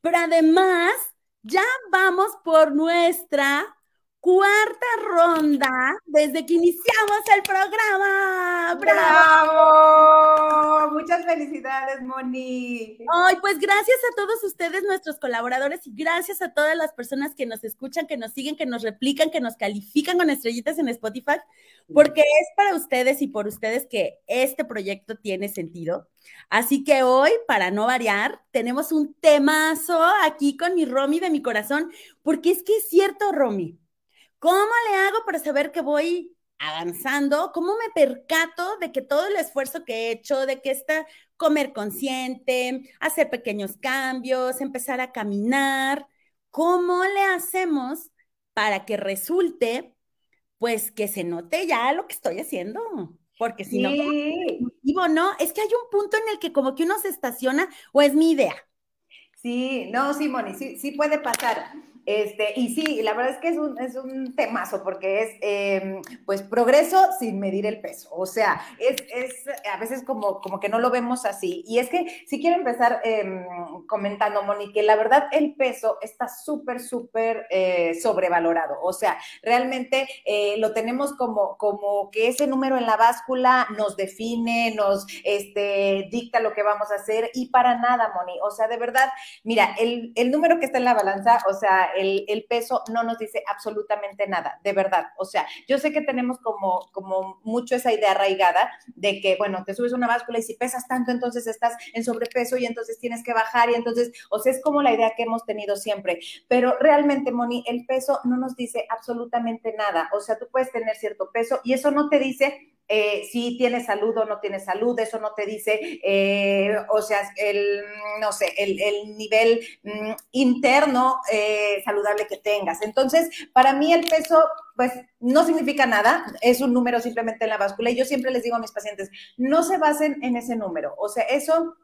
pero además ya vamos por nuestra cuarta ronda desde que iniciamos el programa. ¡Bravo! Muchas felicidades, Moni. Ay, pues gracias a todos ustedes, nuestros colaboradores, y gracias a todas las personas que nos escuchan, que nos siguen, que nos replican, que nos califican con estrellitas en Spotify, porque es para ustedes y por ustedes que este proyecto tiene sentido. Así que hoy, para no variar, tenemos un temazo aquí con mi Romy de mi corazón, porque es que es cierto, Romy ¿Cómo le hago para saber que voy avanzando? ¿Cómo me percato de que todo el esfuerzo que he hecho, de que está comer consciente, hacer pequeños cambios, empezar a caminar, ¿cómo le hacemos para que resulte, pues que se note ya lo que estoy haciendo? Porque si no, no, es que hay un punto en el que como que uno se estaciona o es mi idea. Sí, no, Simoni, sí, sí puede pasar. Este, y sí, la verdad es que es un, es un temazo porque es, em, pues, progreso sin medir el peso. O sea, es, es, a veces como, como que no lo vemos así. Y es que si quiero empezar em, comentando, Monique, la verdad el peso está súper, súper eh, sobrevalorado. O sea, realmente eh, lo tenemos como, como que ese número en la báscula nos define, nos este, dicta lo que vamos a hacer y para nada, Moni. O sea, de verdad, mira, el, el número que está en la balanza, o sea, el, peso no nos dice absolutamente nada, de verdad. O sea, yo sé que tenemos como, como mucho esa idea arraigada de que, bueno, te subes una báscula y si pesas tanto, entonces estás en sobrepeso y entonces tienes que bajar y entonces, o sea, es como la idea que hemos tenido siempre. Pero realmente, Moni, el peso no nos dice absolutamente nada. O sea, tú puedes tener cierto peso y eso no te dice eh, si tienes salud o no tienes salud, eso no te dice, eh, o sea, el, no sé, el, nivel mm, interno eh, saludable que tengas. Entonces, para mí el peso, pues, no significa nada, es un número simplemente en la báscula y yo siempre les digo a mis pacientes, no se basen en ese número, o sea, eso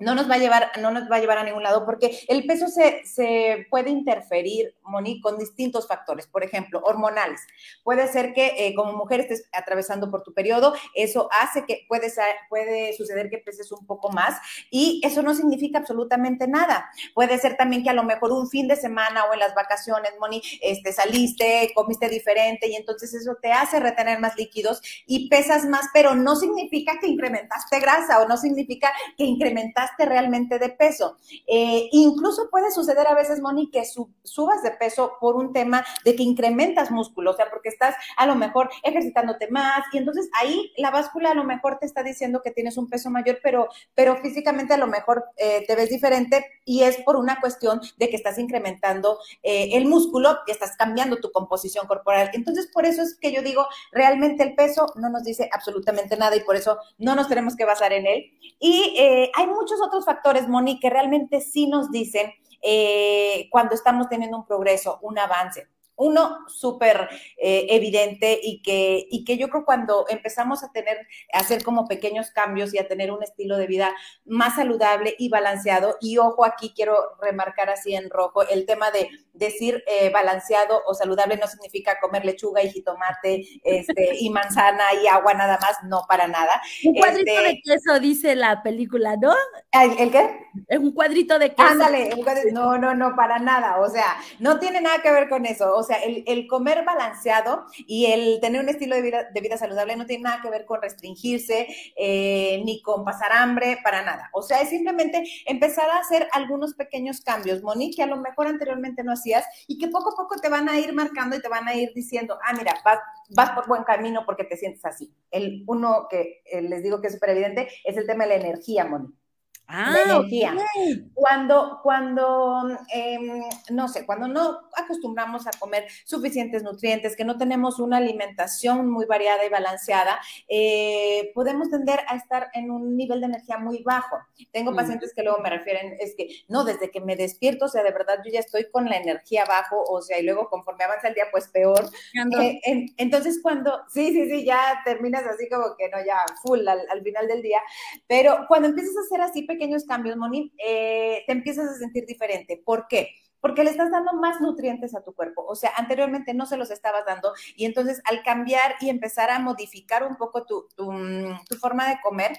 no nos va a llevar, no nos va a llevar a ningún lado porque el peso se, se puede interferir, Moni, con distintos factores, por ejemplo, hormonales. Puede ser que eh, como mujer estés atravesando por tu periodo, eso hace que puede, puede suceder que peses un poco más y eso no significa absolutamente nada. Puede ser también que a lo mejor un fin de semana o en las vacaciones, Moni, este, saliste, comiste diferente y entonces eso te hace retener más líquidos y pesas más, pero no significa que incrementaste grasa o no significa que incrementaste realmente de peso. Eh, incluso puede suceder a veces, Moni, que subas de peso por un tema de que incrementas músculo, o sea, porque estás a lo mejor ejercitándote más y entonces ahí la báscula a lo mejor te está diciendo que tienes un peso mayor, pero, pero físicamente a lo mejor eh, te ves diferente y es por una cuestión de que estás incrementando eh, el músculo y estás cambiando tu composición corporal. Entonces, por eso es que yo digo, realmente el peso no nos dice absolutamente nada y por eso no nos tenemos que basar en él. Y hay muchos otros factores, Moni, que realmente sí nos dicen eh, cuando estamos teniendo un progreso, un avance. Uno súper eh, evidente y que, y que yo creo cuando empezamos a tener, a hacer como pequeños cambios y a tener un estilo de vida más saludable y balanceado, y ojo aquí quiero remarcar así en rojo, el tema de decir eh, balanceado o saludable no significa comer lechuga y jitomate este, y manzana y agua nada más, no para nada. Un cuadrito este de queso, dice la película, ¿no? ¿El, qué? Es un cuadrito de queso. Ándale, no, no, no, para nada, o sea, no tiene nada que ver con eso, o sea, el, comer balanceado y el tener un estilo de vida, de vida saludable no tiene nada que ver con restringirse eh, ni con pasar hambre, para nada, o sea, es simplemente empezar a hacer algunos pequeños cambios, Moni, que a lo mejor anteriormente no hacía y que poco a poco te van a ir marcando y te van a ir diciendo, ah, mira, vas, vas por buen camino porque te sientes así. El uno que eh, les digo que es súper evidente es el tema de la energía, Moni. Ah, energía. Cuando, cuando em, no sé, cuando no acostumbramos a comer suficientes nutrientes, que no tenemos una alimentación muy variada y balanceada, eh, podemos tender a estar en un nivel de energía muy bajo. Tengo pacientes que luego me refieren, es que no, desde que me despierto, o sea, de verdad yo ya estoy con la energía bajo, o sea, y luego conforme avanza el día, pues peor. Eh, entonces, cuando, sí, sí, sí, ya terminas así como que no, ya full al, al final del día, pero cuando empiezas a hacer así pequeños cambios, Moni, eh, te empiezas a sentir diferente. ¿Por qué? Porque le estás dando más nutrientes a tu cuerpo. O sea, anteriormente no se los estabas dando y entonces al cambiar y empezar a modificar un poco tu, tu, tu forma de comer,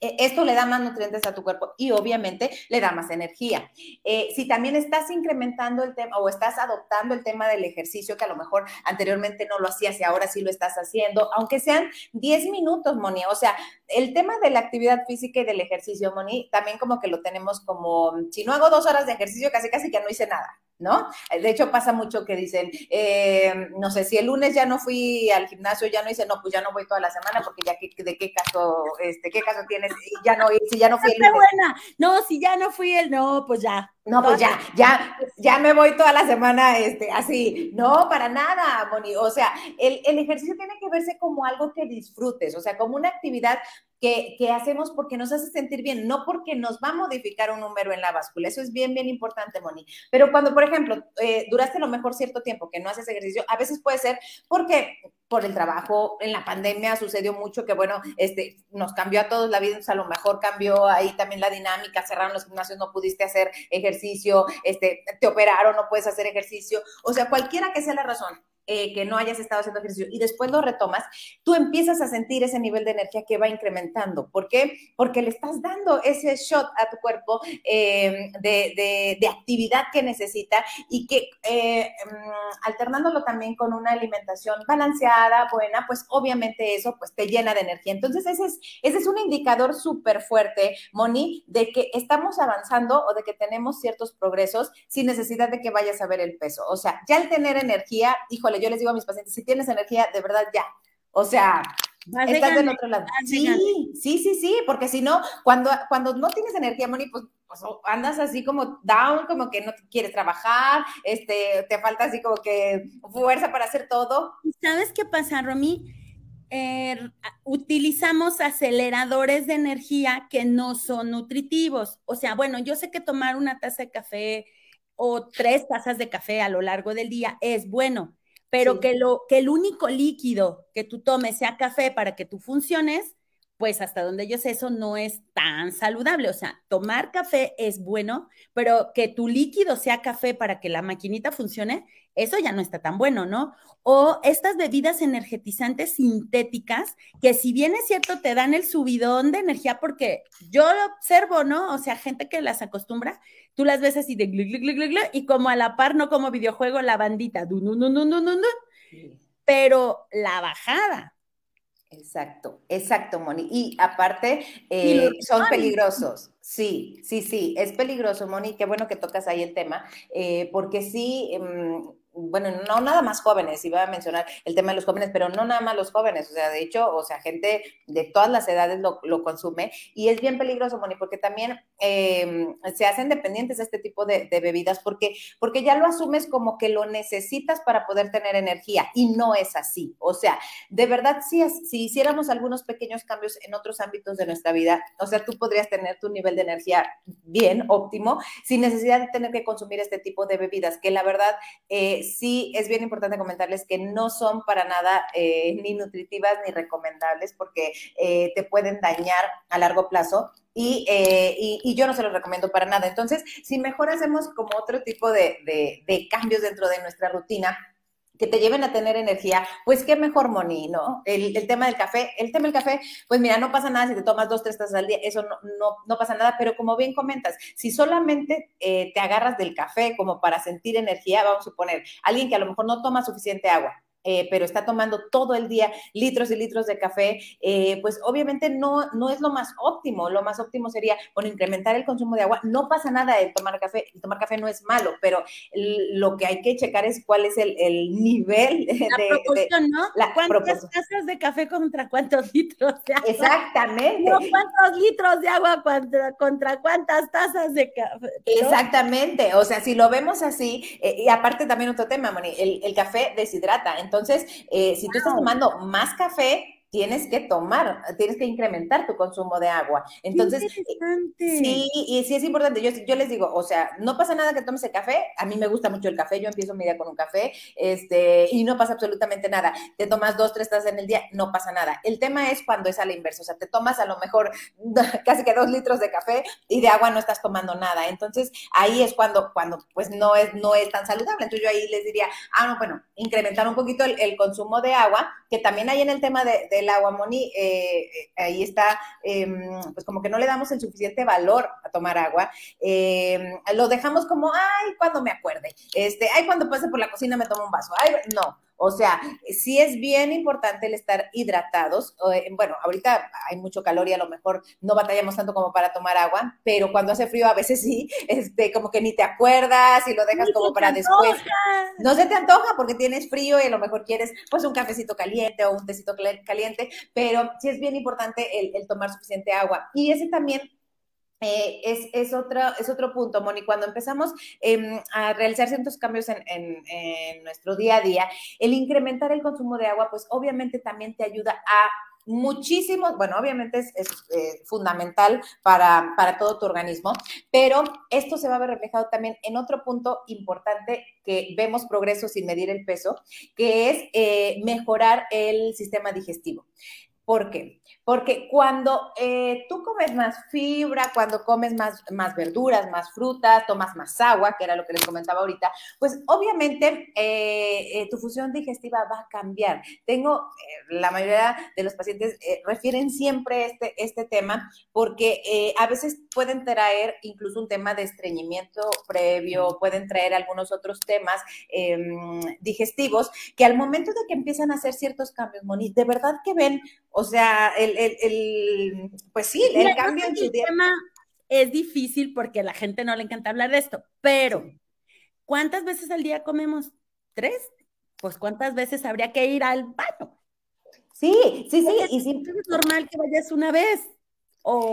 esto le da más nutrientes a tu cuerpo y obviamente le da más energía. Eh, si también estás incrementando el tema o estás adoptando el tema del ejercicio, que a lo mejor anteriormente no lo hacías y ahora sí lo estás haciendo, aunque sean 10 minutos, Moni. O sea, el tema de la actividad física y del ejercicio, Moni, también como que lo tenemos como, si no hago dos horas de ejercicio, casi casi que no hice nada. ¿No? De hecho, pasa mucho que dicen, eh, no sé, si el lunes ya no fui al gimnasio, ya no hice, no, pues ya no voy toda la semana, porque ya de qué caso, este, qué caso tienes, ya no, si ya no fui el lunes. buena, no, si ya no fui el, no, pues ya. No, pues ya, ya, ya me voy toda la semana, este, así. No, para nada, Moni. O sea, el, el ejercicio tiene que verse como algo que disfrutes, o sea, como una actividad que, hacemos porque nos hace sentir bien, no porque nos va a modificar un número en la báscula. Eso es bien, bien importante, Moni. Pero cuando, por ejemplo, eh, duraste lo mejor cierto tiempo que no haces ejercicio, a veces puede ser porque por el trabajo, en la pandemia sucedió mucho que, bueno, este, nos cambió a todos la vida, entonces a lo mejor cambió ahí también la dinámica, cerraron los gimnasios, no pudiste hacer ejercicio, este, te operaron, no puedes hacer ejercicio, o sea, cualquiera que sea la razón, eh, que no hayas estado haciendo ejercicio y después lo retomas, tú empiezas a sentir ese nivel de energía que va incrementando. ¿Por qué? Porque le estás dando ese shot a tu cuerpo eh, de, de, actividad que necesita y que eh, mm, alternándolo también con una alimentación balanceada, buena, pues obviamente eso pues te llena de energía. Entonces ese es, ese es un indicador súper fuerte, Moni, de que estamos avanzando o de que tenemos ciertos progresos sin necesidad de que vayas a ver el peso. O sea, ya al tener energía, híjole, yo les digo a mis pacientes, si tienes energía, de verdad ya. O sea, estás del otro lado. Sí, sí, sí, sí, porque si no, cuando, cuando no tienes energía, Moni, pues, pues, andas así como down, como que no quieres trabajar, este, te falta así como que fuerza para hacer todo. ¿Sabes qué pasa, Romy? Er, utilizamos aceleradores de energía que no son nutritivos. O sea, bueno, yo sé que tomar una taza de café o tres tazas de café a lo largo del día es bueno, pero que, lo, que el único líquido que tú tomes sea café para que tú funciones, pues hasta donde yo sé, eso no es tan saludable. O sea, tomar café es bueno, pero que tu líquido sea café para que la maquinita funcione, eso ya no está tan bueno, ¿no? O estas bebidas energetizantes sintéticas, que si bien es cierto, te dan el subidón de energía, porque yo lo observo, ¿no? O sea, gente que las acostumbra, tú las ves así de glu, glu, glu, glu, y como a la par, no como videojuego, la bandita, du, no, no, no, no, no, pero la bajada. Exacto, exacto, Moni. Y aparte, eh, son peligrosos. Sí, sí, sí, es peligroso, Moni. Qué bueno que tocas ahí el tema, eh, porque sí, em, bueno, no nada más jóvenes, iba a mencionar el tema de los jóvenes, pero no nada más los jóvenes, o sea, de hecho, o sea, gente de todas las edades lo, consume y es bien peligroso, Moni, porque también em, se hacen dependientes de este tipo de, bebidas porque, porque ya lo asumes como que lo necesitas para poder tener energía y no es así. O sea, de verdad, si, si hiciéramos algunos pequeños cambios en otros ámbitos de nuestra vida, o sea, tú podrías tener tu nivel de energía bien, óptimo, sin necesidad de tener que consumir este tipo de bebidas, que la verdad... Eh, sí es bien importante comentarles que no son para nada eh, ni nutritivas ni recomendables porque eh, te pueden dañar a largo plazo. Eh, y, yo no se los recomiendo para nada. Entonces, si mejor hacemos como otro tipo de, de cambios dentro de nuestra rutina, que te lleven a tener energía, pues qué mejor, Moni, ¿no? El, tema del café, el tema del café, pues mira, no pasa nada si te tomas dos, tres tazas al día, eso no, no, no pasa nada, pero como bien comentas, si solamente eh, te agarras del café como para sentir energía, vamos a suponer, alguien que a lo mejor no toma suficiente agua, eh, pero está tomando todo el día litros y litros de café, eh, pues obviamente no, no es lo más óptimo. Lo más óptimo sería, bueno, incrementar el consumo de agua. No pasa nada de tomar café, el tomar café no es malo, pero lo que hay que checar es cuál es el, nivel la de, proporción, ¿no? ¿Cuántas tazas de café contra cuántos litros de agua? Exactamente. ¿Cuántos litros de agua contra, cuántas tazas de café? Exactamente. O sea, si lo vemos así, eh, y aparte también otro tema, Moni, el, el café deshidrata. Entonces, entonces, eh, si tú estás tomando más café, tienes que tomar, tienes que incrementar tu consumo de agua. Entonces, sí, y sí es importante. Yo, yo les digo, o sea, no pasa nada que tomes el café. A mí me gusta mucho el café. Yo empiezo mi día con un café, este, y no pasa absolutamente nada. Te tomas dos, tres tazas en el día, no pasa nada. El tema es cuando es a la inversa. O sea, te tomas a lo mejor casi que dos litros de café y de agua no estás tomando nada. Entonces, ahí es cuando, cuando pues no es, no es tan saludable. Entonces, yo ahí les diría, ah, no, bueno, incrementar un poquito el, consumo de agua, que también hay en el tema de del agua, Moni, eh, ahí está, em, pues como que no le damos el suficiente valor a tomar agua. Em, lo dejamos como, ay, cuando me acuerde, este, ay, cuando pase por la cocina me tomo un vaso, ay, no. O sea, sí es bien importante el estar hidratados. Eh, bueno, ahorita hay mucho calor y a lo mejor no batallamos tanto como para tomar agua, pero cuando hace frío a veces sí, este, como que ni te acuerdas y lo dejas como para después. No se te antoja porque tienes frío y a lo mejor quieres pues un cafecito caliente o un tecito caliente, pero sí es bien importante el, el tomar suficiente agua. Y ese también eh, es, es, otro, es otro punto, Moni. Cuando empezamos em, a realizar ciertos cambios en, en, nuestro día a día, el incrementar el consumo de agua, pues obviamente también te ayuda a muchísimo, bueno, obviamente es, eh, fundamental para, para, todo tu organismo, pero esto se va a ver reflejado también en otro punto importante que vemos progreso sin medir el peso, que es eh, mejorar el sistema digestivo. ¿Por qué? Porque cuando eh, tú comes más fibra, cuando comes más, más verduras, más frutas, tomas más agua, que era lo que les comentaba ahorita, pues obviamente eh, eh, tu función digestiva va a cambiar. Tengo, la mayoría de los pacientes refieren siempre este, este tema porque a veces pueden traer incluso un tema de estreñimiento previo, pueden traer algunos otros temas em, digestivos que al momento de que empiezan a hacer ciertos cambios, Moni, de verdad que ven, o sea, el el, pues sí, el cambio en su tema es difícil porque a la gente no le encanta hablar de esto, pero ¿cuántas veces al día comemos? ¿Tres? Pues ¿cuántas veces habría que ir al baño? Sí, sí, sí. Y sí. Es normal que vayas una vez o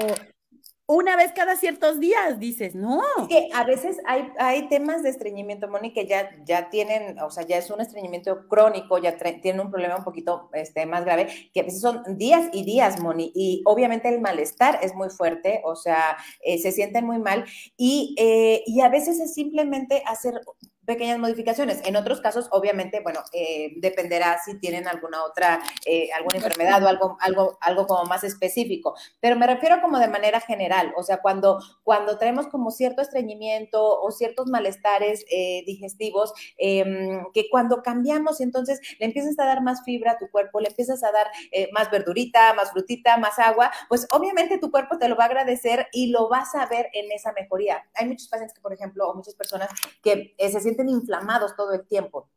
una vez cada ciertos días, dices, no. que a veces hay, hay temas de estreñimiento, Moni, que ya, ya tienen, o sea, ya es un estreñimiento crónico, ya tienen un problema un poquito este, más grave, que a veces son días y días, Moni, y obviamente el malestar es muy fuerte, o sea, eh, se sienten muy mal, y, eh, y a veces es simplemente hacer pequeñas modificaciones. En otros casos, obviamente, bueno, eh, dependerá si tienen alguna otra, eh, alguna enfermedad o algo, algo, algo como más específico. Pero me refiero como de manera general, o sea, cuando, cuando tenemos como cierto estreñimiento o ciertos malestares eh, digestivos, em, que cuando cambiamos, entonces le empiezas a dar más fibra a tu cuerpo, le empiezas a dar más verdurita, más frutita, más agua, pues obviamente tu cuerpo te lo va a agradecer y lo vas a ver en esa mejoría. Hay muchos pacientes que, por ejemplo, o muchas personas que se sienten inflamados todo el tiempo.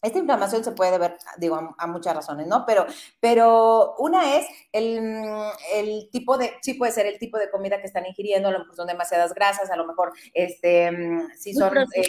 Esta inflamación se puede ver, digo, a, muchas razones, ¿no? Pero, pero una es el, tipo de, sí puede ser el tipo de comida que están ingiriendo, a lo mejor son demasiadas grasas, a lo mejor, este, si son... Eh,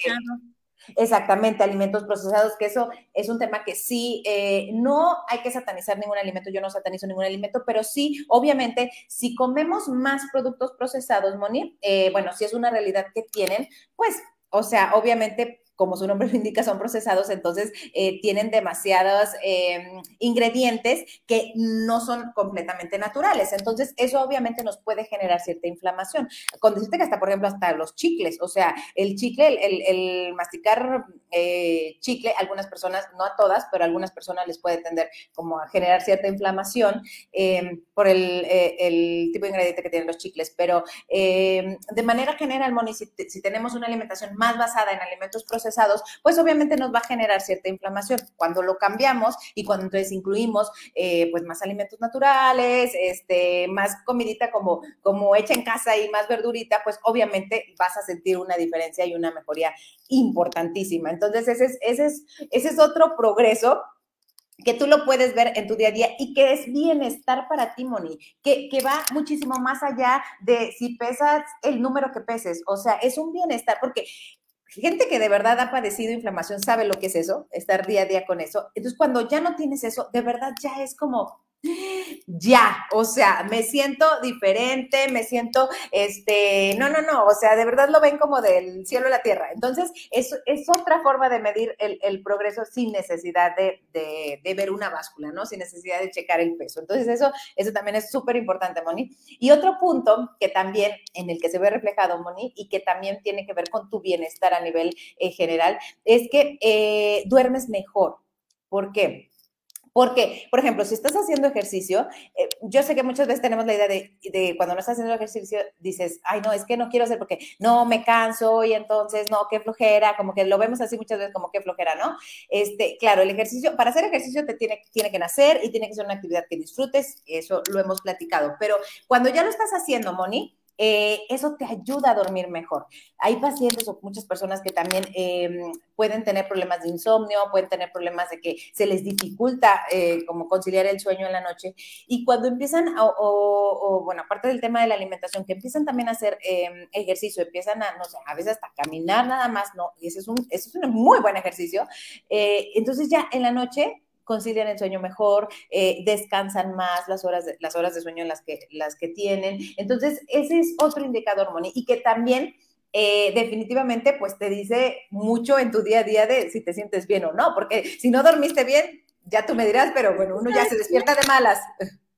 exactamente, alimentos procesados, que eso es un tema que sí, eh, no hay que satanizar ningún alimento, yo no satanizo ningún alimento, pero sí, obviamente, si comemos más productos procesados, Moni, eh, bueno, si es una realidad que tienen, pues o sea, obviamente como su nombre lo indica, son procesados, entonces eh, tienen demasiados em, ingredientes que no son completamente naturales. Entonces, eso obviamente nos puede generar cierta inflamación. Con decirte que hasta, por ejemplo, hasta los chicles, o sea, el chicle, el, masticar eh, chicle, algunas personas, no a todas, pero algunas personas les puede tender como a generar cierta inflamación em, por eh, el, tipo de ingrediente que tienen los chicles. Pero em, de manera general, Moni, si tenemos una alimentación más basada en alimentos procesados, pues obviamente nos va a generar cierta inflamación. Cuando lo cambiamos y cuando entonces incluimos eh, pues más alimentos naturales, este, más comidita como, como hecha en casa y más verdurita, pues obviamente vas a sentir una diferencia y una mejoría importantísima. Entonces ese es, ese es, ese es otro progreso que tú lo puedes ver en tu día a día y que es bienestar para ti, Moni, que, que, va muchísimo más allá de si pesas el número que peses, o sea, es un bienestar, porque gente que de verdad ha padecido inflamación sabe lo que es eso, estar día a día con eso. Entonces, cuando ya no tienes eso, de verdad ya es como, ya, o sea, me siento diferente, me siento, este, no, no, no, o sea, de verdad lo ven como del cielo a la tierra. Entonces, es, es otra forma de medir el, progreso sin necesidad de, ver una báscula, ¿no? Sin necesidad de checar el peso. Entonces, eso, eso también es súper importante, Moni. Y otro punto que también, en el que se ve reflejado, Moni, y que también tiene que ver con tu bienestar a nivel eh, general, es que eh, duermes mejor. ¿Por qué? Porque, por ejemplo, si estás haciendo ejercicio, eh, yo sé que muchas veces tenemos la idea de, de, cuando no estás haciendo ejercicio, dices, ay, no, es que no quiero hacer porque no me canso y entonces, no, qué flojera, como que lo vemos así muchas veces como qué flojera, ¿no? Este, claro, el ejercicio, para hacer ejercicio te tiene, tiene que nacer y tiene que ser una actividad que disfrutes, eso lo hemos platicado, pero cuando ya lo estás haciendo, Moni, eh, eso te ayuda a dormir mejor. Hay pacientes o muchas personas que también em, pueden tener problemas de insomnio, pueden tener problemas de que se les dificulta eh, como conciliar el sueño en la noche. Y cuando empiezan, o, bueno, aparte del tema de la alimentación, que empiezan también a hacer em, ejercicio, empiezan a, no sé, a veces hasta caminar nada más, ¿no? Y ese es un, ese es un muy buen ejercicio. Eh, entonces ya en la noche concilian el sueño mejor, eh, descansan más las horas, de, las horas de sueño en las que, las que tienen. Entonces, ese es otro indicador, Moni, y que también eh, definitivamente pues te dice mucho en tu día a día de si te sientes bien o no, porque si no dormiste bien, ya tú me dirás, pero bueno, uno ya se despierta de malas.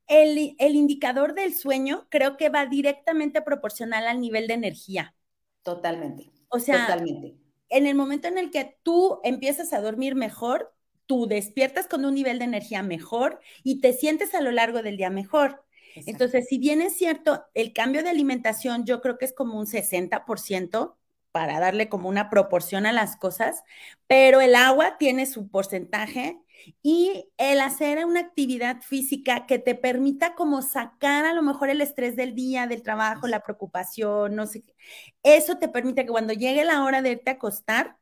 El, el indicador del sueño creo que va directamente proporcional al nivel de energía. Totalmente. O sea, Totalmente. en el momento en el que tú empiezas a dormir mejor, tú despiertas con un nivel de energía mejor y te sientes a lo largo del día mejor. Entonces, si bien es cierto, el cambio de alimentación yo creo que es como un 60% para darle como una proporción a las cosas, pero el agua tiene su porcentaje y el hacer una actividad física que te permita como sacar a lo mejor el estrés del día, del trabajo, la preocupación, no sé qué, eso te permite que cuando llegue la hora de irte a acostar,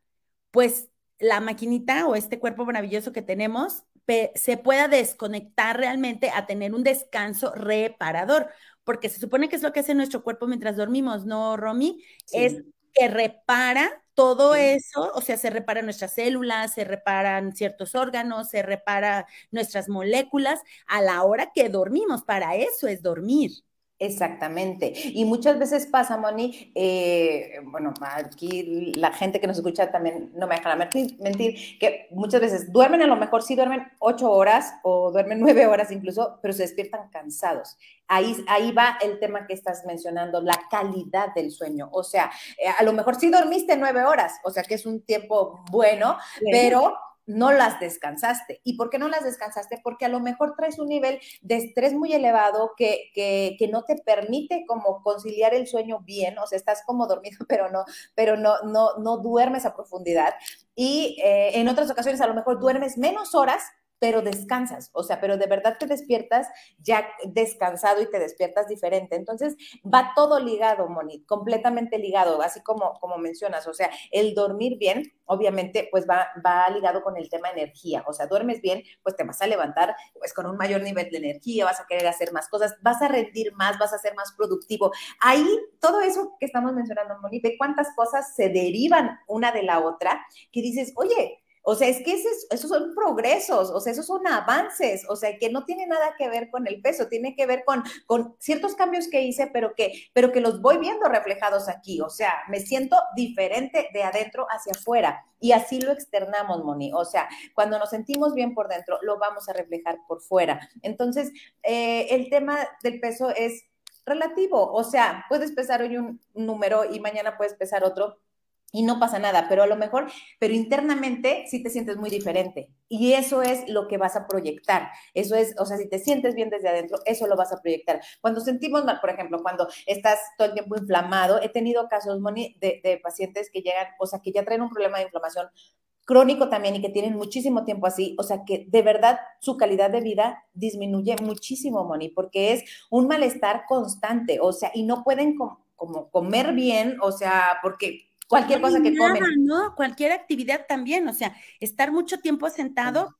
pues la maquinita o este cuerpo maravilloso que tenemos se pueda desconectar realmente a tener un descanso reparador, porque se supone que es lo que hace nuestro cuerpo mientras dormimos, ¿no, Romy? Es que repara todo eso, o sea, se reparan nuestras células, se reparan ciertos órganos, se repara nuestras moléculas a la hora que dormimos, para eso es dormir. Exactamente. Y muchas veces pasa, Moni, eh, bueno, aquí la gente que nos escucha también no me deja mentir, mentir, que muchas veces duermen, a lo mejor sí duermen ocho horas o duermen nueve horas incluso, pero se despiertan cansados. Ahí, ahí va el tema que estás mencionando, la calidad del sueño. O sea, eh, a lo mejor sí dormiste nueve horas, o sea que es un tiempo bueno, pero no las descansaste. ¿Y por qué no las descansaste? Porque a lo mejor traes un nivel de estrés muy elevado que, que, no te permite como conciliar el sueño bien, o sea, estás como dormido, pero no, pero no, no, no duermes a profundidad. Y eh, en otras ocasiones a lo mejor duermes menos horas pero descansas, o sea, pero de verdad te despiertas ya descansado y te despiertas diferente. Entonces, va todo ligado, Moni, completamente ligado, así como, como mencionas, o sea, el dormir bien, obviamente, pues va, va ligado con el tema energía, o sea, duermes bien, pues te vas a levantar pues con un mayor nivel de energía, vas a querer hacer más cosas, vas a rendir más, vas a ser más productivo. Ahí, todo eso que estamos mencionando, Moni, de cuántas cosas se derivan una de la otra, que dices, oye, o sea, es que esos, son progresos, o sea, esos son avances, o sea, que no tiene nada que ver con el peso, tiene que ver con, con ciertos cambios que hice, pero que, pero que los voy viendo reflejados aquí, o sea, me siento diferente de adentro hacia afuera. Y así lo externamos, Moni. O sea, cuando nos sentimos bien por dentro, lo vamos a reflejar por fuera. Entonces, eh, el tema del peso es relativo. O sea, puedes pesar hoy un número y mañana puedes pesar otro y no pasa nada, pero a lo mejor, pero internamente sí te sientes muy diferente. Y eso es lo que vas a proyectar. Eso es, o sea, si te sientes bien desde adentro, eso lo vas a proyectar. Cuando sentimos mal, por ejemplo, cuando estás todo el tiempo inflamado, he tenido casos, Moni, de, pacientes que llegan, o sea, que ya traen un problema de inflamación crónico también y que tienen muchísimo tiempo así, o sea que de verdad su calidad de vida disminuye muchísimo, Moni, porque es un malestar constante, o sea, y no pueden como comer bien, o sea, porque cualquier cosa que comen. ¿no? Cualquier actividad también, o sea, estar mucho tiempo sentado.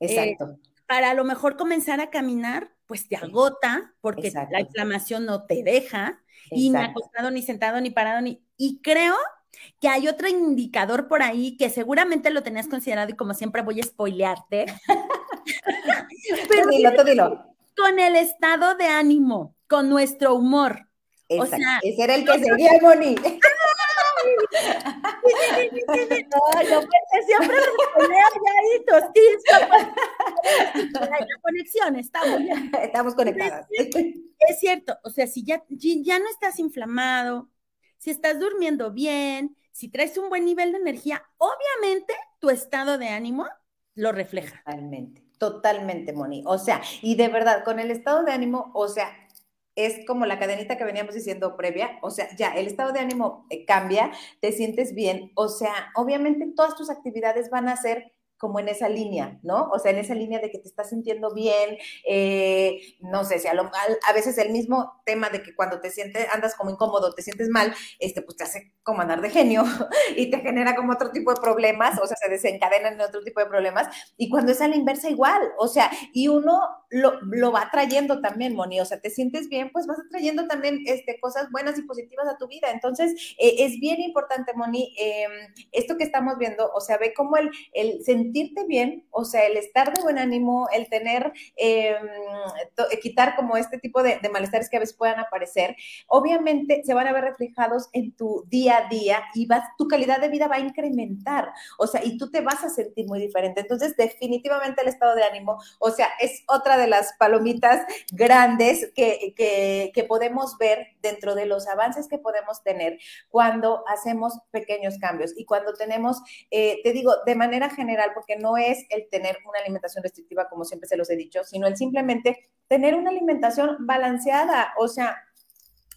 Exacto. Eh, para a lo mejor comenzar a caminar, pues te agota porque la inflamación no te deja y ni acostado, ni sentado, ni parado, ni... Y creo que hay otro indicador por ahí que seguramente lo tenías considerado y como siempre voy a spoilearte. Pero dilo, dilo. Con el estado de ánimo, con nuestro humor. O sea, ese era el que seguía, Moni. No, yo pensé siempre La conexión, estamos Estamos conectadas. Es cierto, o sea, si ya, ya no estás inflamado, si estás durmiendo bien, si traes un buen nivel de energía, obviamente tu estado de ánimo lo refleja. Totalmente. Totalmente, Moni. O sea, y de verdad, con el estado de ánimo, o sea, es como la cadenita que veníamos diciendo previa, o sea, ya el estado de ánimo eh, cambia, te sientes bien, o sea, obviamente todas tus actividades van a ser como en esa línea, ¿no? O sea, en esa línea de que te estás sintiendo bien, eh, no sé, si a, lo, a, veces el mismo tema de que cuando te sientes, andas como incómodo, te sientes mal, este, pues te hace como andar de genio y te genera como otro tipo de problemas, o sea, se desencadenan en otro tipo de problemas, y cuando es a la inversa igual, o sea, y uno lo, lo va trayendo también, Moni, o sea, te sientes bien, pues vas trayendo también este, cosas buenas y positivas a tu vida, entonces eh, es bien importante, Moni, em, esto que estamos viendo, o sea, ve cómo el, el sentirte bien, o sea, el estar de buen ánimo, el tener, eh, quitar como este tipo de, malestares que a veces puedan aparecer, obviamente se van a ver reflejados en tu día a día y vas, tu calidad de vida va a incrementar, o sea, y tú te vas a sentir muy diferente. Entonces, definitivamente el estado de ánimo, o sea, es otra de las palomitas grandes que, que, que podemos ver dentro de los avances que podemos tener cuando hacemos pequeños cambios y cuando tenemos, eh, te digo, de manera general, porque no es el tener una alimentación restrictiva, como siempre se los he dicho, sino el simplemente tener una alimentación balanceada. O sea,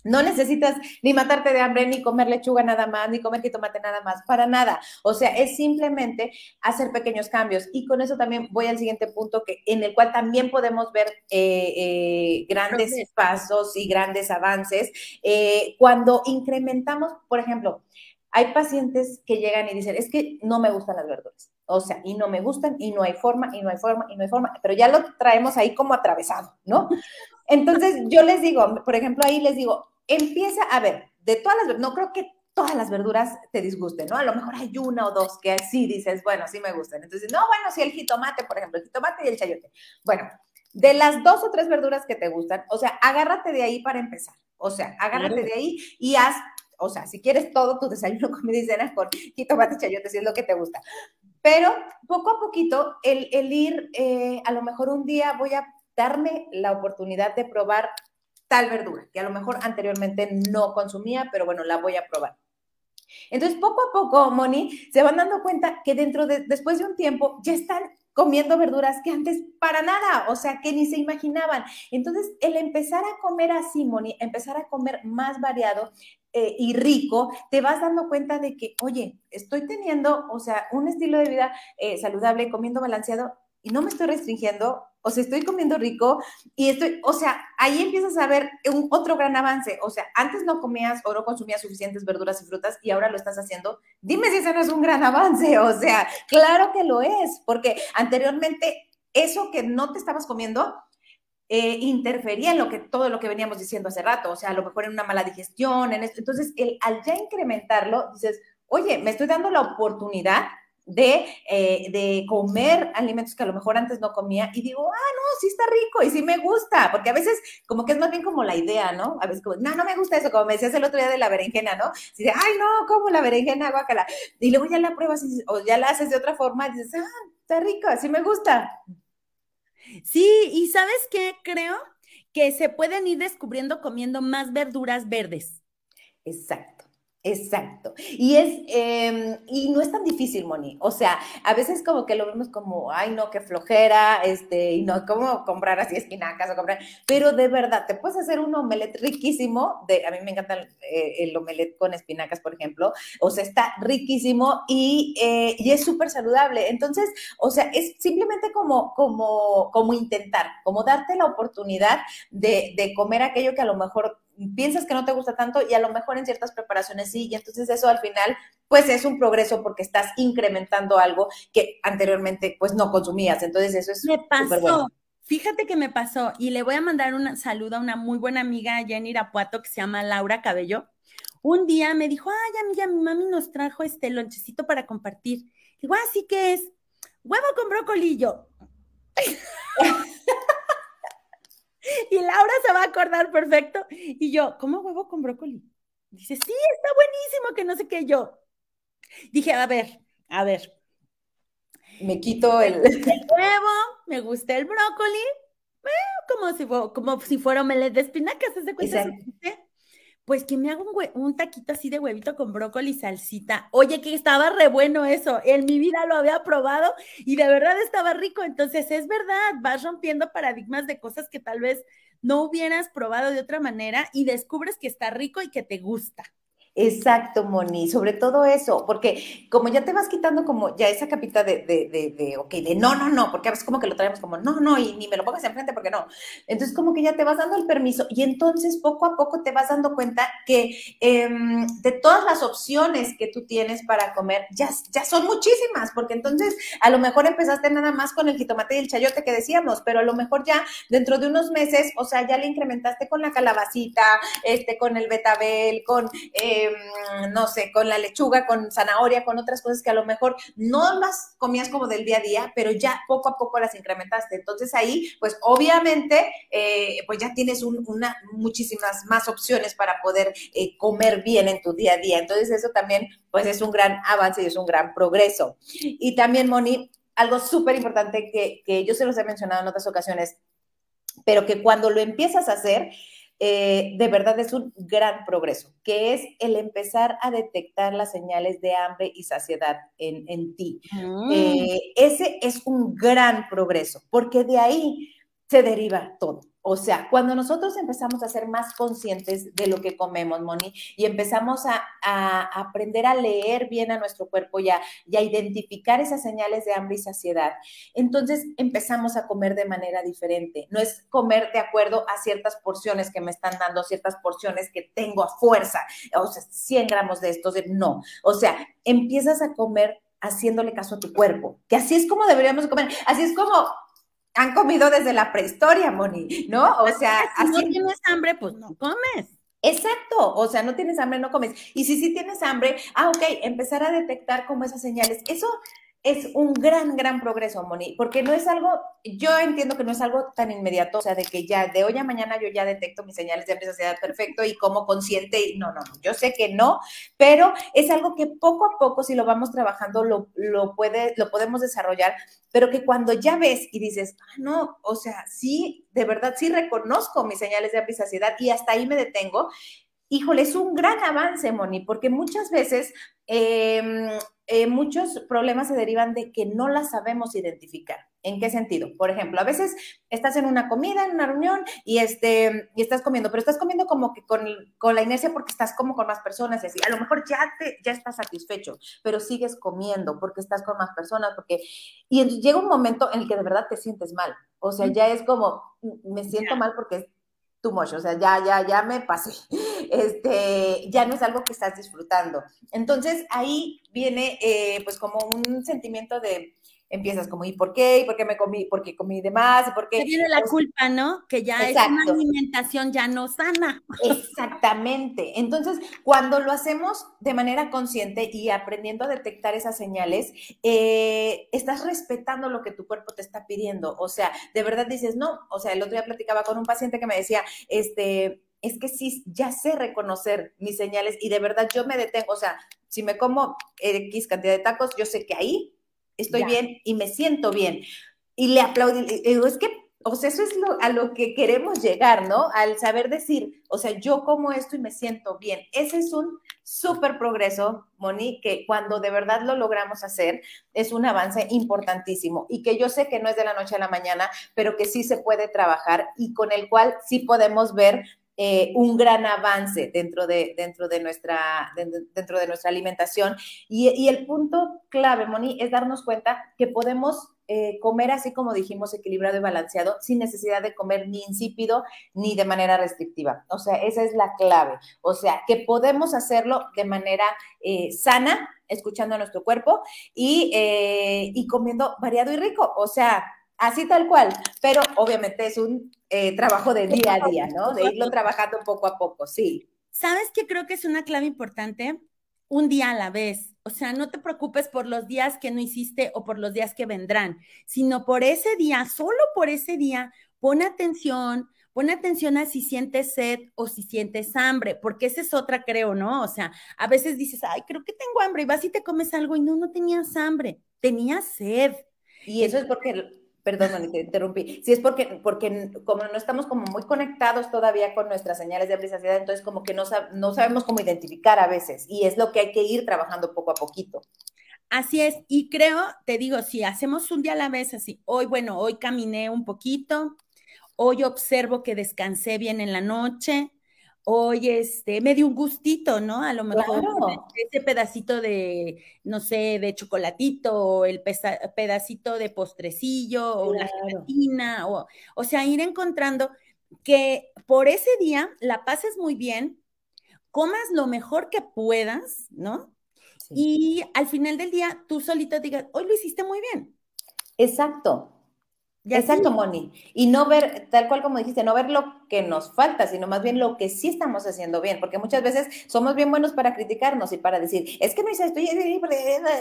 no necesitas ni matarte de hambre, ni comer lechuga nada más, ni comer jitomate nada más, para nada. O sea, es simplemente hacer pequeños cambios. Y con eso también voy al siguiente punto, que, en el cual también podemos ver eh, eh, grandes pasos y grandes avances. Eh, cuando incrementamos, por ejemplo, hay pacientes que llegan y dicen, es que no me gustan las verduras. O sea, y no me gustan, y no hay forma, y no hay forma, y no hay forma, pero ya lo traemos ahí como atravesado, ¿no? Entonces, yo les digo, por ejemplo, ahí les digo, empieza a ver, de todas las, no creo que todas las verduras te disgusten, ¿no? A lo mejor hay una o dos que sí dices, bueno, sí me gustan. Entonces, no, bueno, sí el jitomate, por ejemplo, el jitomate y el chayote. Bueno, de las dos o tres verduras que te gustan, o sea, agárrate de ahí para empezar. O sea, agárrate de ahí y haz, o sea, si quieres todo tu desayuno, comida y cena con jitomate y chayote, si es lo que te gusta. Pero poco a poquito, el, ir, eh, a lo mejor un día voy a darme la oportunidad de probar tal verdura, que a lo mejor anteriormente no consumía, pero bueno, la voy a probar. Entonces, poco a poco, Moni, se van dando cuenta que dentro de, después de un tiempo, ya están comiendo verduras que antes para nada, o sea, que ni se imaginaban. Entonces, el empezar a comer así, Moni, empezar a comer más variado, eh, y rico, te vas dando cuenta de que, oye, estoy teniendo, o sea, un estilo de vida eh, saludable, comiendo balanceado y no me estoy restringiendo, o sea, estoy comiendo rico y estoy, o sea, ahí empiezas a ver un otro gran avance. O sea, antes no comías o no consumías suficientes verduras y frutas y ahora lo estás haciendo. Dime si eso no es un gran avance. O sea, claro que lo es, porque anteriormente eso que no te estabas comiendo, eh, interfería en lo que, todo lo que veníamos diciendo hace rato, o sea, a lo mejor en una mala digestión, en esto. Entonces, el, al ya incrementarlo, dices, oye, me estoy dando la oportunidad de, eh, de, comer alimentos que a lo mejor antes no comía y digo, ah, no, sí está rico y sí me gusta, porque a veces como que es más bien como la idea, ¿no? A veces como, no, no me gusta eso, como me decías el otro día de la berenjena, ¿no? Y dices, ay, no, como la berenjena, guácala. Y luego ya la pruebas o ya la haces de otra forma y dices, ah, está rico, sí me gusta. Sí, y ¿sabes qué? Creo que se pueden ir descubriendo comiendo más verduras verdes. Exacto. Exacto. Y es, em, y no es tan difícil, Moni. O sea, a veces como que lo vemos como, ay, no, qué flojera, este, y no, cómo comprar así espinacas o comprar, pero de verdad, te puedes hacer un omelette riquísimo, de, a mí me encanta el, eh, el omelette con espinacas, por ejemplo, o sea, está riquísimo y, eh, y es súper saludable. Entonces, o sea, es simplemente como, como, como intentar, como darte la oportunidad de, de comer aquello que a lo mejor piensas que no te gusta tanto y a lo mejor en ciertas preparaciones sí, y entonces eso al final pues es un progreso porque estás incrementando algo que anteriormente pues no consumías, entonces eso es Me pasó. Fíjate que me pasó y le voy a mandar un saludo a una muy buena amiga allá en Irapuato que se llama Laura Cabello. Un día me dijo, ay, amiga, mi mami nos trajo este lonchecito para compartir. Digo, así ah, que es huevo con brocolillo. Y Laura se va a acordar perfecto. Y yo, ¿cómo huevo con brócoli? Dice, sí, está buenísimo, que no sé qué yo. Dije, a ver, a ver. Me quito el... huevo, me gusta el brócoli, como, si, como si fuera omelette de espinacas, ¿se cuenta? Pues que me haga un, un, taquito así de huevito con brócoli y salsita. Oye, que estaba re bueno eso. En mi vida lo había probado y de verdad estaba rico. Entonces, es verdad, vas rompiendo paradigmas de cosas que tal vez no hubieras probado de otra manera y descubres que está rico y que te gusta. Exacto, Moni, sobre todo eso, porque como ya te vas quitando como ya esa capita de, de, de, de, ok, de no, no, no, porque a veces como que lo traemos como no, no, y ni me lo pongas enfrente porque no. Entonces como que ya te vas dando el permiso y entonces poco a poco te vas dando cuenta que eh, de todas las opciones que tú tienes para comer, ya, ya son muchísimas, porque entonces a lo mejor empezaste nada más con el jitomate y el chayote que decíamos, pero a lo mejor ya dentro de unos meses, o sea, ya le incrementaste con la calabacita, este, con el betabel, con... Em, no sé, con la lechuga, con zanahoria, con otras cosas que a lo mejor no las comías como del día a día, pero ya poco a poco las incrementaste. Entonces ahí, pues obviamente, eh, pues ya tienes una, muchísimas más opciones para poder eh, comer bien en tu día a día. Entonces eso también, pues es un gran avance y es un gran progreso. Y también, Moni, algo súper importante que, que yo se los he mencionado en otras ocasiones, pero que cuando lo empiezas a hacer, eh, de verdad es un gran progreso, que es el empezar a detectar las señales de hambre y saciedad en, ti. Mm. Eh, ese es un gran progreso, porque de ahí se deriva todo. O sea, cuando nosotros empezamos a ser más conscientes de lo que comemos, Moni, y empezamos a, aprender a leer bien a nuestro cuerpo y a, identificar esas señales de hambre y saciedad, entonces empezamos a comer de manera diferente. No es comer de acuerdo a ciertas porciones que me están dando, ciertas porciones que tengo a fuerza, o sea, 100 gramos de estos, no. O sea, empiezas a comer haciéndole caso a tu cuerpo, que así es como deberíamos comer, así es como han comido desde la prehistoria, Moni, ¿no? O sea, si no tienes hambre, pues no comes. Exacto, o sea, no tienes hambre, no comes. Y si sí tienes hambre, ah, ok, empezar a detectar como esas señales. Eso es un gran, gran progreso, Moni, porque no es algo, yo entiendo que no es algo tan inmediato, o sea, de que ya de hoy a mañana yo ya detecto mis señales de ansiedad perfecto y como consciente, y no, no, yo sé que no, pero es algo que poco a poco, si lo vamos trabajando, lo, lo, puede, lo podemos desarrollar, pero que cuando ya ves y dices, ah, no, o sea, sí, de verdad, sí reconozco mis señales de ansiedad y hasta ahí me detengo, híjole, es un gran avance, Moni, porque muchas veces... Eh, eh, muchos problemas se derivan de que no las sabemos identificar. ¿En qué sentido? Por ejemplo, a veces estás en una comida, en una reunión y, este, y estás comiendo, pero estás comiendo como que con, con la inercia porque estás como con más personas y así. A lo mejor ya, te, ya estás satisfecho, pero sigues comiendo porque estás con más personas, porque... Y llega un momento en el que de verdad te sientes mal. O sea, ya es como, me siento mal porque too much, o sea, ya, ya, ya me pasé, este, ya no es algo que estás disfrutando. Entonces ahí viene eh, pues como un sentimiento de, empiezas como, ¿y por qué? ¿Y por qué me comí? ¿Por qué comí de más? ¿Y por qué? viene la culpa, ¿no? Que ya es una alimentación ya no sana. Exactamente. Entonces, cuando lo hacemos de manera consciente y aprendiendo a detectar esas señales, eh, estás respetando lo que tu cuerpo te está pidiendo. O sea, de verdad dices, no, o sea, el otro día platicaba con un paciente que me decía, este, es que sí, ya sé reconocer mis señales y de verdad yo me detengo, o sea, si me como X cantidad de tacos, yo sé que ahí estoy bien y me siento bien. Y le aplaudí, digo, es que, o sea, eso es a lo que queremos llegar, ¿no? Al saber decir, o sea, yo como esto y me siento bien. Ese es un súper progreso, Moni, que cuando de verdad lo logramos hacer, es un avance importantísimo y que yo sé que no es de la noche a la mañana, pero que sí se puede trabajar y con el cual sí podemos ver eh, un gran avance dentro de, dentro de, nuestra, dentro de nuestra alimentación. Y, el punto clave, Moni, es darnos cuenta que podemos eh, comer así como dijimos, equilibrado y balanceado, sin necesidad de comer ni insípido ni de manera restrictiva. O sea, esa es la clave. O sea, que podemos hacerlo de manera eh, sana, escuchando a nuestro cuerpo y, y comiendo variado y rico. O sea, así tal cual, pero obviamente es un eh, trabajo de día a día, ¿no? De irlo trabajando poco a poco, sí. ¿Sabes qué creo que es una clave importante? Un día a la vez. O sea, no te preocupes por los días que no hiciste o por los días que vendrán, sino por ese día, solo por ese día, pon atención, pon atención a si sientes sed o si sientes hambre, porque esa es otra, creo, ¿no? O sea, a veces dices, ay, creo que tengo hambre y vas y te comes algo y no, no tenías hambre, tenías sed. Y eso es porque Perdón, te interrumpí. Sí, es porque, porque como no estamos como muy conectados todavía con nuestras señales de hambre entonces como que no, no sabemos cómo identificar a veces y es lo que hay que ir trabajando poco a poquito. Así es, y creo, te digo, si hacemos un día a la vez así, hoy, bueno, hoy caminé un poquito, hoy observo que descansé bien en la noche, hoy este, me dio un gustito, ¿no? A lo mejor ese pedacito de, no sé, de chocolatito, o el pedacito de postrecillo, o la gelatina, o, o sea, ir encontrando que por ese día la pases muy bien, comas lo mejor que puedas, ¿no? Y al final del día tú solito digas, hoy lo hiciste muy bien. Exacto. Exacto, Moni. Y no ver, tal cual como dijiste, no ver lo que nos falta, sino más bien lo que sí estamos haciendo bien, porque muchas veces somos bien buenos para criticarnos y para decir, es que no hice esto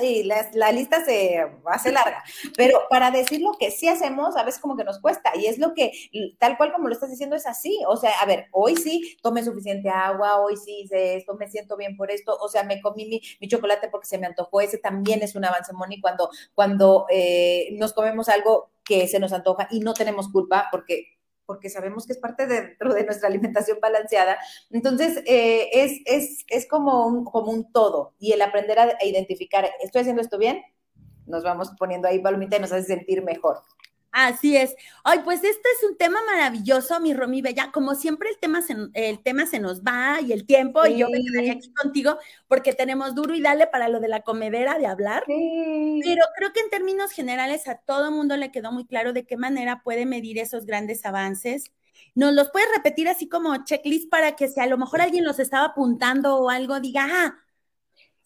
y la, la, lista se hace larga, pero para decir lo que sí hacemos, a veces como que nos cuesta y es lo que, tal cual como lo estás diciendo, es así. O sea, a ver, hoy sí tomé suficiente agua, hoy sí hice esto, me siento bien por esto, o sea, me comí mi, mi chocolate porque se me antojó, ese también es un avance, Moni, cuando, cuando eh, nos comemos algo que se nos antoja y no tenemos culpa porque porque sabemos que es parte dentro de nuestra alimentación balanceada. Entonces, eh, es, es, es como, un, como un todo y el aprender a, a identificar, ¿estoy haciendo esto bien? Nos vamos poniendo ahí palomita y nos hace sentir mejor. Así es. Ay, pues este es un tema maravilloso, mi Romy Bella. Como siempre, el tema se, el tema se nos va y el tiempo, y yo me quedaría aquí contigo porque tenemos duro y dale para lo de la comedera de hablar. Pero creo que en términos generales a todo el mundo le quedó muy claro de qué manera puede medir esos grandes avances. ¿Nos los puedes repetir así como checklist para que si a lo mejor alguien los estaba apuntando o algo, diga, ah,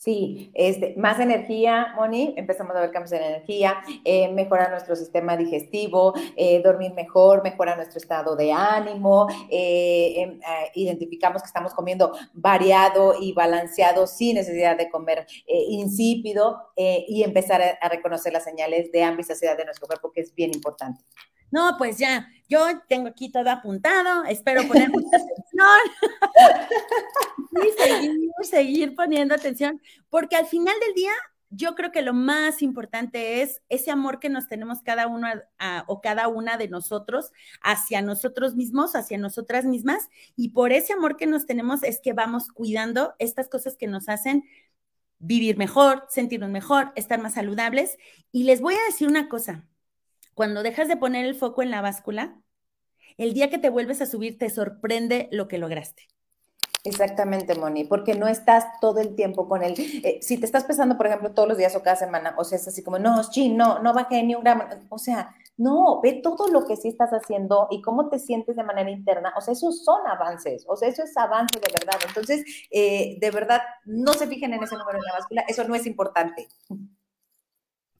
Sí, este, más energía, Moni, empezamos a ver cambios en energía, eh, mejora nuestro sistema digestivo, eh, dormir mejor, mejora nuestro estado de ánimo, eh, em, identificamos que estamos comiendo variado y balanceado sin necesidad de comer insípido y empezar a, reconocer las señales de hambre y saciedad de nuestro cuerpo, que es bien importante. No, pues ya, yo tengo aquí todo apuntado, espero poner mucha atención y seguir, seguir poniendo atención, porque al final del día yo creo que lo más importante es ese amor que nos tenemos cada uno o cada una de nosotros hacia nosotros mismos, hacia nosotras mismas, y por ese amor que nos tenemos es que vamos cuidando estas cosas que nos hacen vivir mejor, sentirnos mejor, estar más saludables. Y les voy a decir una cosa, cuando dejas de poner el foco en la báscula, el día que te vuelves a subir te sorprende lo que lograste. Exactamente, Moni, porque no estás todo el tiempo con él. Eh, si te estás pesando, por ejemplo, todos los días o cada semana, o sea, es así como, no, sí, no, no bajé ni un gramo. O sea, no, ve todo lo que sí estás haciendo y cómo te sientes de manera interna. O sea, esos son avances, o sea, eso es avance de verdad. Entonces, eh, de verdad, no se fijen en ese número en la báscula, eso no es importante.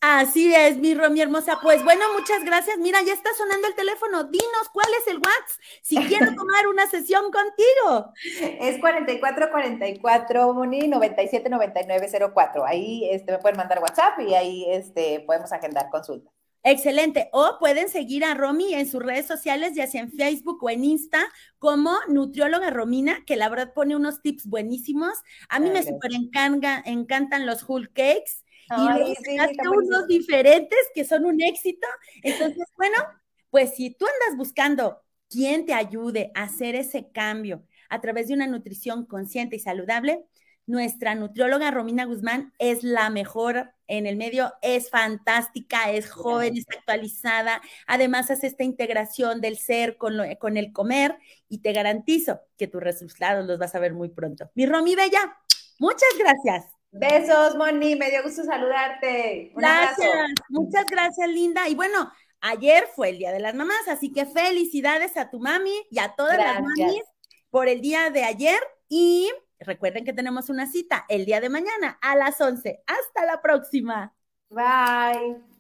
Así es, mi Romy hermosa. Pues bueno, muchas gracias. Mira, ya está sonando el teléfono. Dinos cuál es el WhatsApp si quiero tomar una sesión contigo. Es 4444 Moni 979904. Ahí este, me pueden mandar WhatsApp y ahí este, podemos agendar consulta. Excelente. O pueden seguir a Romy en sus redes sociales, ya sea en Facebook o en Insta, como nutrióloga Romina, que la verdad pone unos tips buenísimos. A mí me súper encantan los Hull Cakes y unos diferentes que son un éxito. Entonces, bueno, pues si tú andas buscando quién te ayude a hacer ese cambio a través de una nutrición consciente y saludable, nuestra nutrióloga Romina Guzmán es la mejor en el medio, es fantástica, es joven, está actualizada, además hace esta integración del ser con, con el comer y te garantizo que tus resultados los vas a ver muy pronto. Mi Romy Bella, muchas gracias. Besos, Moni, me dio gusto saludarte. gracias, muchas gracias, Linda. Y bueno, ayer fue el Día de las Mamás, así que felicidades a tu mami y a todas las mamis por el día de ayer. Y recuerden que tenemos una cita el día de mañana a las 11. Hasta la próxima. Bye.